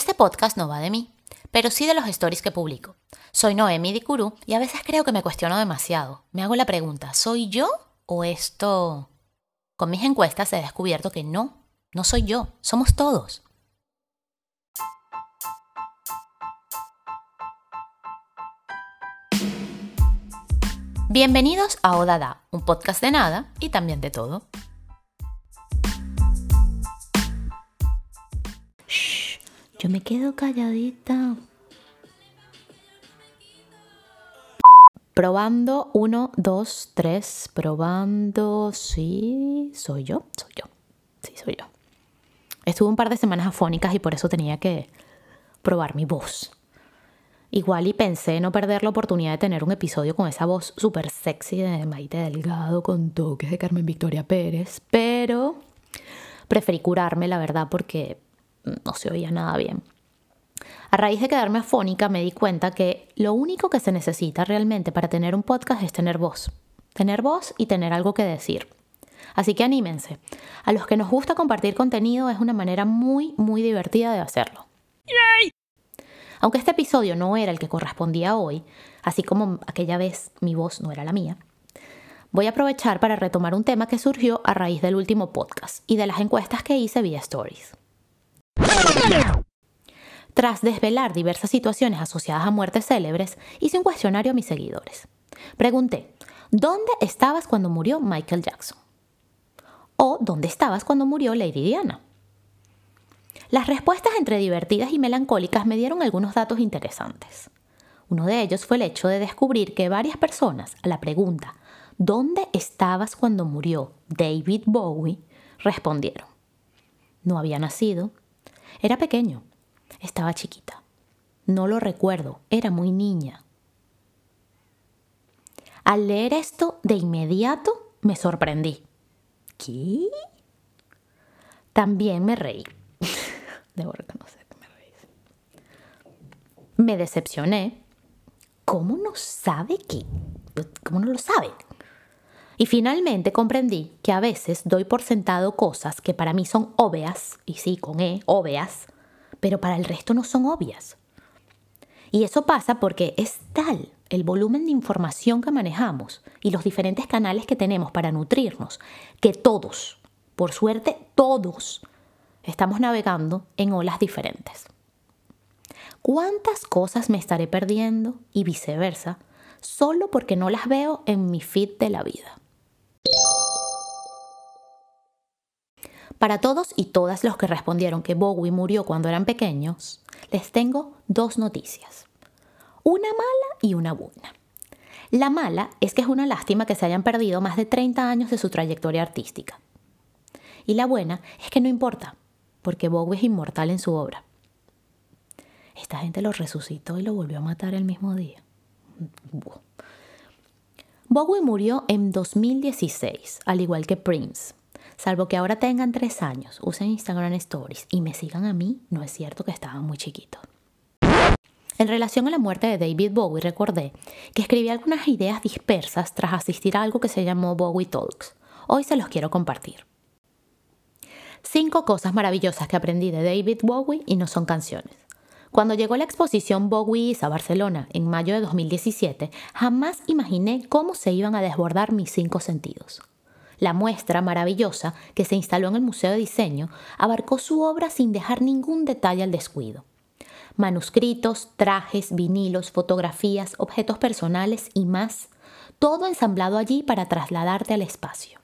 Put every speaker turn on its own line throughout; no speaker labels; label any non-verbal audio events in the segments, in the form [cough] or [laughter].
Este podcast no va de mí, pero sí de los stories que publico. Soy Noemi Dicuru y a veces creo que me cuestiono demasiado. Me hago la pregunta, ¿soy yo o esto? Con mis encuestas he descubierto que no, no soy yo, somos todos. Bienvenidos a Odada, un podcast de nada y también de todo. Yo me quedo calladita. Probando, uno, dos, tres, probando, sí, soy yo, soy yo, sí, soy yo. Estuve un par de semanas afónicas y por eso tenía que probar mi voz. Igual y pensé no perder la oportunidad de tener un episodio con esa voz súper sexy de Maite Delgado con toques de Carmen Victoria Pérez, pero preferí curarme, la verdad, porque no se oía nada bien. A raíz de quedarme afónica me di cuenta que lo único que se necesita realmente para tener un podcast es tener voz. Tener voz y tener algo que decir. Así que anímense. A los que nos gusta compartir contenido es una manera muy, muy divertida de hacerlo. Aunque este episodio no era el que correspondía hoy, así como aquella vez mi voz no era la mía, voy a aprovechar para retomar un tema que surgió a raíz del último podcast y de las encuestas que hice vía Stories. Tras desvelar diversas situaciones asociadas a muertes célebres, hice un cuestionario a mis seguidores. Pregunté, ¿dónde estabas cuando murió Michael Jackson? ¿O dónde estabas cuando murió Lady Diana? Las respuestas entre divertidas y melancólicas me dieron algunos datos interesantes. Uno de ellos fue el hecho de descubrir que varias personas a la pregunta ¿Dónde estabas cuando murió David Bowie? respondieron. No había nacido. Era pequeño. Estaba chiquita. No lo recuerdo. Era muy niña. Al leer esto, de inmediato me sorprendí. ¿Qué? También me reí. [laughs] Debo reconocer que me reí. Me decepcioné. ¿Cómo no sabe qué? ¿Cómo no lo sabe? Y finalmente comprendí que a veces doy por sentado cosas que para mí son obvias, y sí, con E, obvias, pero para el resto no son obvias. Y eso pasa porque es tal el volumen de información que manejamos y los diferentes canales que tenemos para nutrirnos, que todos, por suerte todos, estamos navegando en olas diferentes. ¿Cuántas cosas me estaré perdiendo y viceversa solo porque no las veo en mi feed de la vida? Para todos y todas los que respondieron que Bowie murió cuando eran pequeños, les tengo dos noticias. Una mala y una buena. La mala es que es una lástima que se hayan perdido más de 30 años de su trayectoria artística. Y la buena es que no importa, porque Bowie es inmortal en su obra. Esta gente lo resucitó y lo volvió a matar el mismo día. Bowie murió en 2016, al igual que Prince. Salvo que ahora tengan tres años, usen Instagram Stories y me sigan a mí, no es cierto que estaban muy chiquitos. En relación a la muerte de David Bowie, recordé que escribí algunas ideas dispersas tras asistir a algo que se llamó Bowie Talks. Hoy se los quiero compartir. Cinco cosas maravillosas que aprendí de David Bowie y no son canciones. Cuando llegó la exposición Bowie a Barcelona en mayo de 2017, jamás imaginé cómo se iban a desbordar mis cinco sentidos. La muestra maravillosa que se instaló en el Museo de Diseño abarcó su obra sin dejar ningún detalle al descuido. Manuscritos, trajes, vinilos, fotografías, objetos personales y más, todo ensamblado allí para trasladarte al espacio.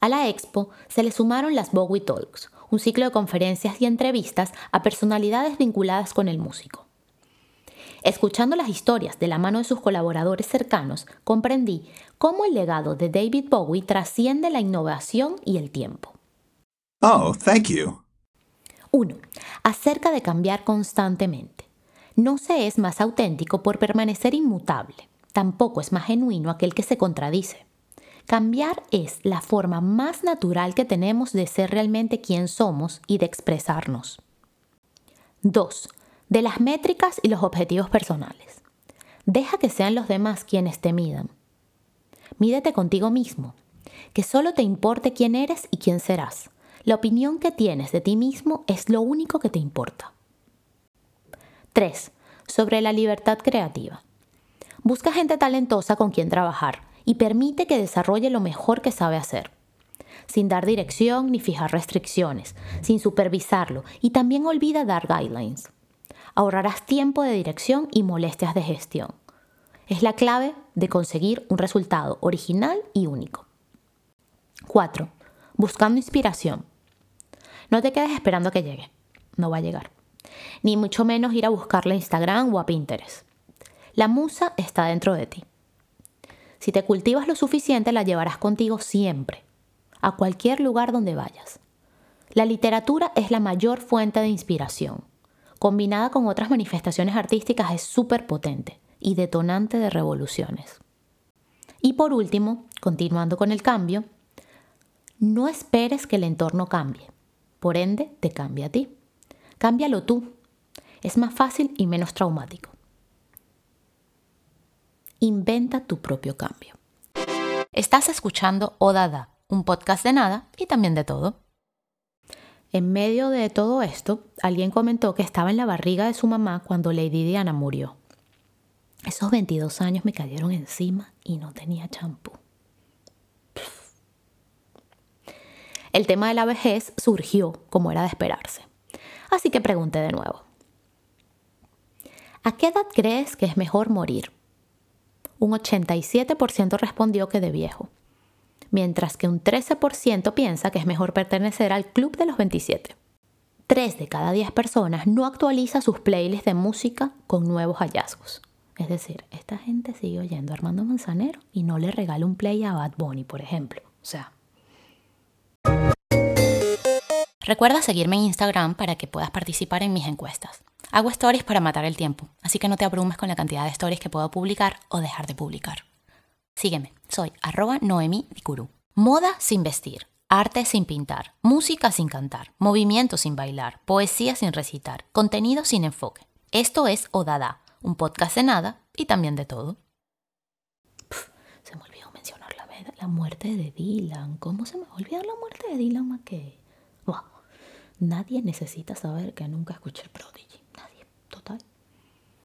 A la expo se le sumaron las Bowie Talks, un ciclo de conferencias y entrevistas a personalidades vinculadas con el músico. Escuchando las historias de la mano de sus colaboradores cercanos, comprendí cómo el legado de David Bowie trasciende la innovación y el tiempo.
Oh, thank you.
1. Acerca de cambiar constantemente. No se es más auténtico por permanecer inmutable. Tampoco es más genuino aquel que se contradice. Cambiar es la forma más natural que tenemos de ser realmente quien somos y de expresarnos. 2. De las métricas y los objetivos personales. Deja que sean los demás quienes te midan. Mídete contigo mismo, que solo te importe quién eres y quién serás. La opinión que tienes de ti mismo es lo único que te importa. 3. Sobre la libertad creativa. Busca gente talentosa con quien trabajar y permite que desarrolle lo mejor que sabe hacer, sin dar dirección ni fijar restricciones, sin supervisarlo y también olvida dar guidelines. Ahorrarás tiempo de dirección y molestias de gestión. Es la clave de conseguir un resultado original y único. 4. Buscando inspiración. No te quedes esperando que llegue. No va a llegar. Ni mucho menos ir a buscarla a Instagram o a Pinterest. La musa está dentro de ti. Si te cultivas lo suficiente, la llevarás contigo siempre, a cualquier lugar donde vayas. La literatura es la mayor fuente de inspiración. Combinada con otras manifestaciones artísticas es súper potente y detonante de revoluciones. Y por último, continuando con el cambio, no esperes que el entorno cambie. Por ende, te cambia a ti. Cámbialo tú. Es más fácil y menos traumático. Inventa tu propio cambio. Estás escuchando Odada, un podcast de nada y también de todo. En medio de todo esto, alguien comentó que estaba en la barriga de su mamá cuando Lady Diana murió. Esos 22 años me cayeron encima y no tenía champú. El tema de la vejez surgió como era de esperarse. Así que pregunté de nuevo. ¿A qué edad crees que es mejor morir? Un 87% respondió que de viejo, mientras que un 13% piensa que es mejor pertenecer al club de los 27. 3 de cada 10 personas no actualiza sus playlists de música con nuevos hallazgos. Es decir, esta gente sigue oyendo a Armando Manzanero y no le regala un play a Bad Bunny, por ejemplo. O sea. Recuerda seguirme en Instagram para que puedas participar en mis encuestas. Hago stories para matar el tiempo, así que no te abrumes con la cantidad de stories que puedo publicar o dejar de publicar. Sígueme, soy arroba Noemi Moda sin vestir, arte sin pintar, música sin cantar, movimiento sin bailar, poesía sin recitar, contenido sin enfoque. Esto es Odada un podcast de nada y también de todo. se me olvidó mencionar la, la, muerte de Dylan. ¿Cómo se me olvidó la muerte de Dylan McKay? Wow. Nadie necesita saber que nunca escuché el Prodigy.